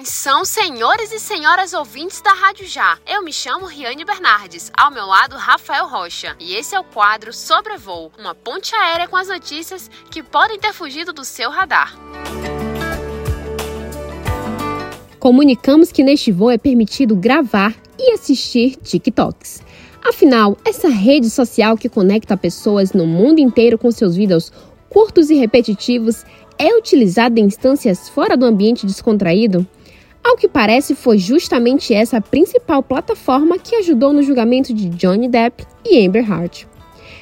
Atenção, senhores e senhoras ouvintes da Rádio Já. Eu me chamo Riane Bernardes, ao meu lado Rafael Rocha, e esse é o quadro Sobrevoo, uma ponte aérea com as notícias que podem ter fugido do seu radar. Comunicamos que neste voo é permitido gravar e assistir TikToks. Afinal, essa rede social que conecta pessoas no mundo inteiro com seus vídeos curtos e repetitivos é utilizada em instâncias fora do ambiente descontraído? Ao que parece, foi justamente essa a principal plataforma que ajudou no julgamento de Johnny Depp e Amber Heard.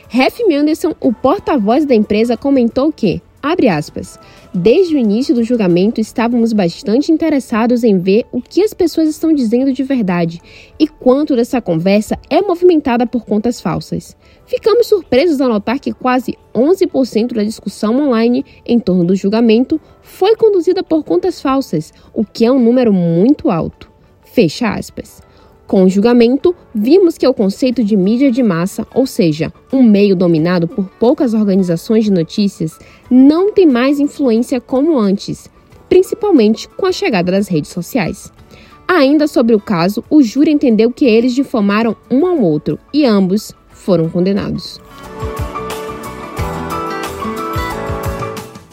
Ref Manderson, o porta-voz da empresa, comentou que, abre aspas, Desde o início do julgamento, estávamos bastante interessados em ver o que as pessoas estão dizendo de verdade e quanto dessa conversa é movimentada por contas falsas. Ficamos surpresos ao notar que quase 11% da discussão online em torno do julgamento foi conduzida por contas falsas, o que é um número muito alto. Fecha aspas. Com o julgamento, vimos que o conceito de mídia de massa, ou seja, um meio dominado por poucas organizações de notícias, não tem mais influência como antes, principalmente com a chegada das redes sociais. Ainda sobre o caso, o júri entendeu que eles difamaram um ao outro e ambos foram condenados.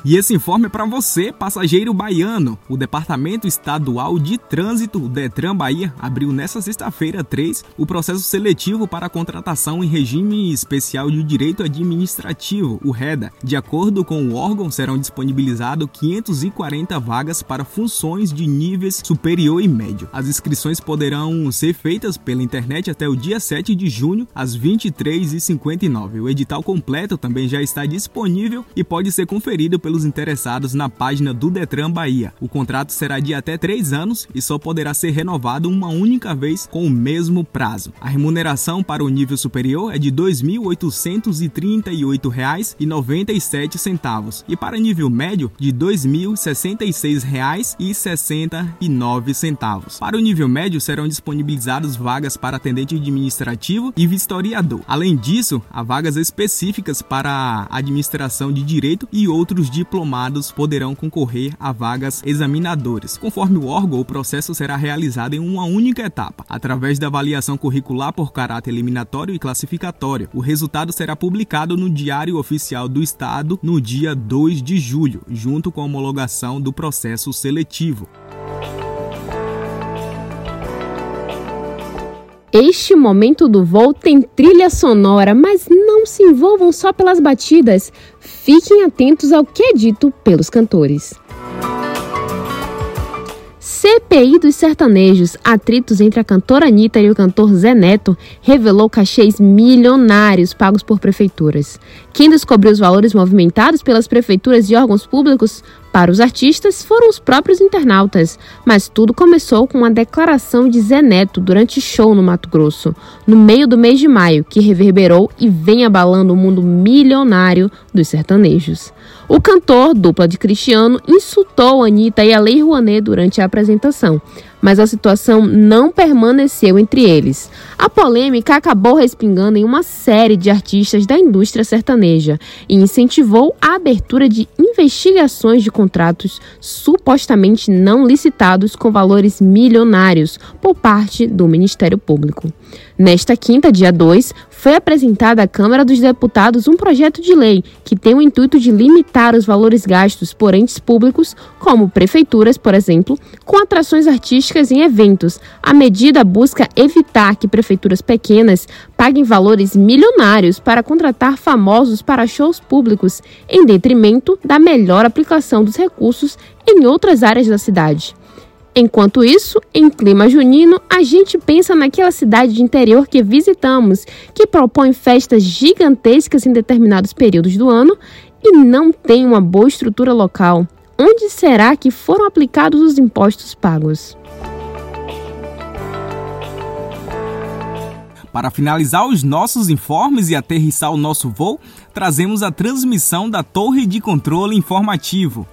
E esse informe é para você, passageiro baiano. O Departamento Estadual de Trânsito, Detran Bahia, abriu nesta sexta-feira 3 o processo seletivo para a contratação em regime especial de direito administrativo, o REDA. De acordo com o órgão, serão disponibilizadas 540 vagas para funções de níveis superior e médio. As inscrições poderão ser feitas pela internet até o dia 7 de junho, às 23h59. O edital completo também já está disponível e pode ser conferido pelo pelos interessados na página do Detran Bahia. O contrato será de até três anos e só poderá ser renovado uma única vez com o mesmo prazo. A remuneração para o nível superior é de R$ 2.838,97 e para nível médio de R$ 2.066,69. Para o nível médio serão disponibilizadas vagas para atendente administrativo e vistoriador. Além disso, há vagas específicas para administração de direito e outros de diplomados poderão concorrer a vagas examinadoras. Conforme o órgão, o processo será realizado em uma única etapa, através da avaliação curricular por caráter eliminatório e classificatório. O resultado será publicado no Diário Oficial do Estado no dia 2 de julho, junto com a homologação do processo seletivo. Este momento do voo tem trilha sonora, mas não se envolvam só pelas batidas. Fiquem atentos ao que é dito pelos cantores. CPI dos sertanejos, atritos entre a cantora Anitta e o cantor Zé Neto, revelou cachês milionários pagos por prefeituras. Quem descobriu os valores movimentados pelas prefeituras e órgãos públicos para os artistas foram os próprios internautas, mas tudo começou com uma declaração de Zé Neto durante show no Mato Grosso, no meio do mês de maio, que reverberou e vem abalando o mundo milionário dos sertanejos. O cantor, dupla de Cristiano, insultou Anitta e a Lei Rouanet durante a apresentação, mas a situação não permaneceu entre eles. A polêmica acabou respingando em uma série de artistas da indústria sertaneja e incentivou a abertura de investigações de contratos supostamente não licitados com valores milionários por parte do Ministério Público. Nesta quinta, dia 2, foi apresentado à Câmara dos Deputados um projeto de lei que tem o intuito de limitar os valores gastos por entes públicos, como prefeituras, por exemplo, com atrações artísticas em eventos. A medida busca evitar que prefeituras pequenas paguem valores milionários para contratar famosos para shows públicos, em detrimento da melhor aplicação dos recursos em outras áreas da cidade. Enquanto isso, em clima junino, a gente pensa naquela cidade de interior que visitamos, que propõe festas gigantescas em determinados períodos do ano e não tem uma boa estrutura local. Onde será que foram aplicados os impostos pagos? Para finalizar os nossos informes e aterrissar o nosso voo, trazemos a transmissão da Torre de Controle Informativo.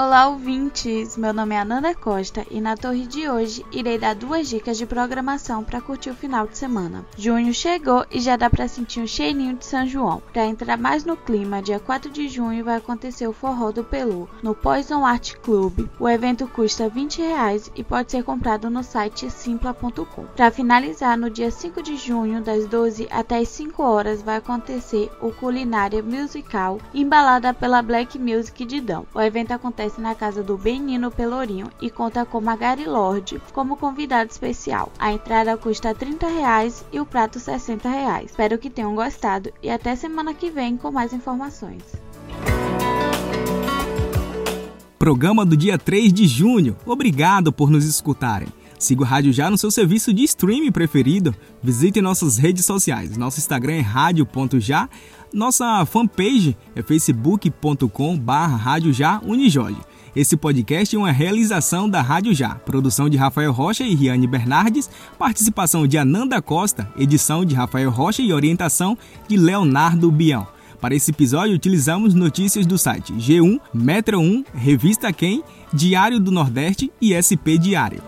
Olá, ouvintes! Meu nome é Ananda Costa e na torre de hoje irei dar duas dicas de programação para curtir o final de semana. Junho chegou e já dá para sentir um cheirinho de São João. Para entrar mais no clima, dia 4 de junho vai acontecer o Forró do Pelu no Poison Art Club. O evento custa 20 reais e pode ser comprado no site simpla.com. Para finalizar, no dia 5 de junho, das 12 até as 5 horas, vai acontecer o Culinária Musical, embalada pela Black Music de Dão. O evento acontece acontece na casa do Benino Pelourinho e conta com Magari Lorde como convidado especial. A entrada custa 30 reais e o prato 60 reais. Espero que tenham gostado e até semana que vem com mais informações. Programa do dia 3 de junho. Obrigado por nos escutarem. Siga o Rádio Já no seu serviço de streaming preferido. Visite nossas redes sociais. Nosso Instagram é rádio.já. Nossa fanpage é facebook.com barra Esse podcast é uma realização da Rádio Já, produção de Rafael Rocha e Riane Bernardes, participação de Ananda Costa, edição de Rafael Rocha e orientação de Leonardo Bião. Para esse episódio, utilizamos notícias do site G1, Metro 1, Revista Quem, Diário do Nordeste e SP Diário.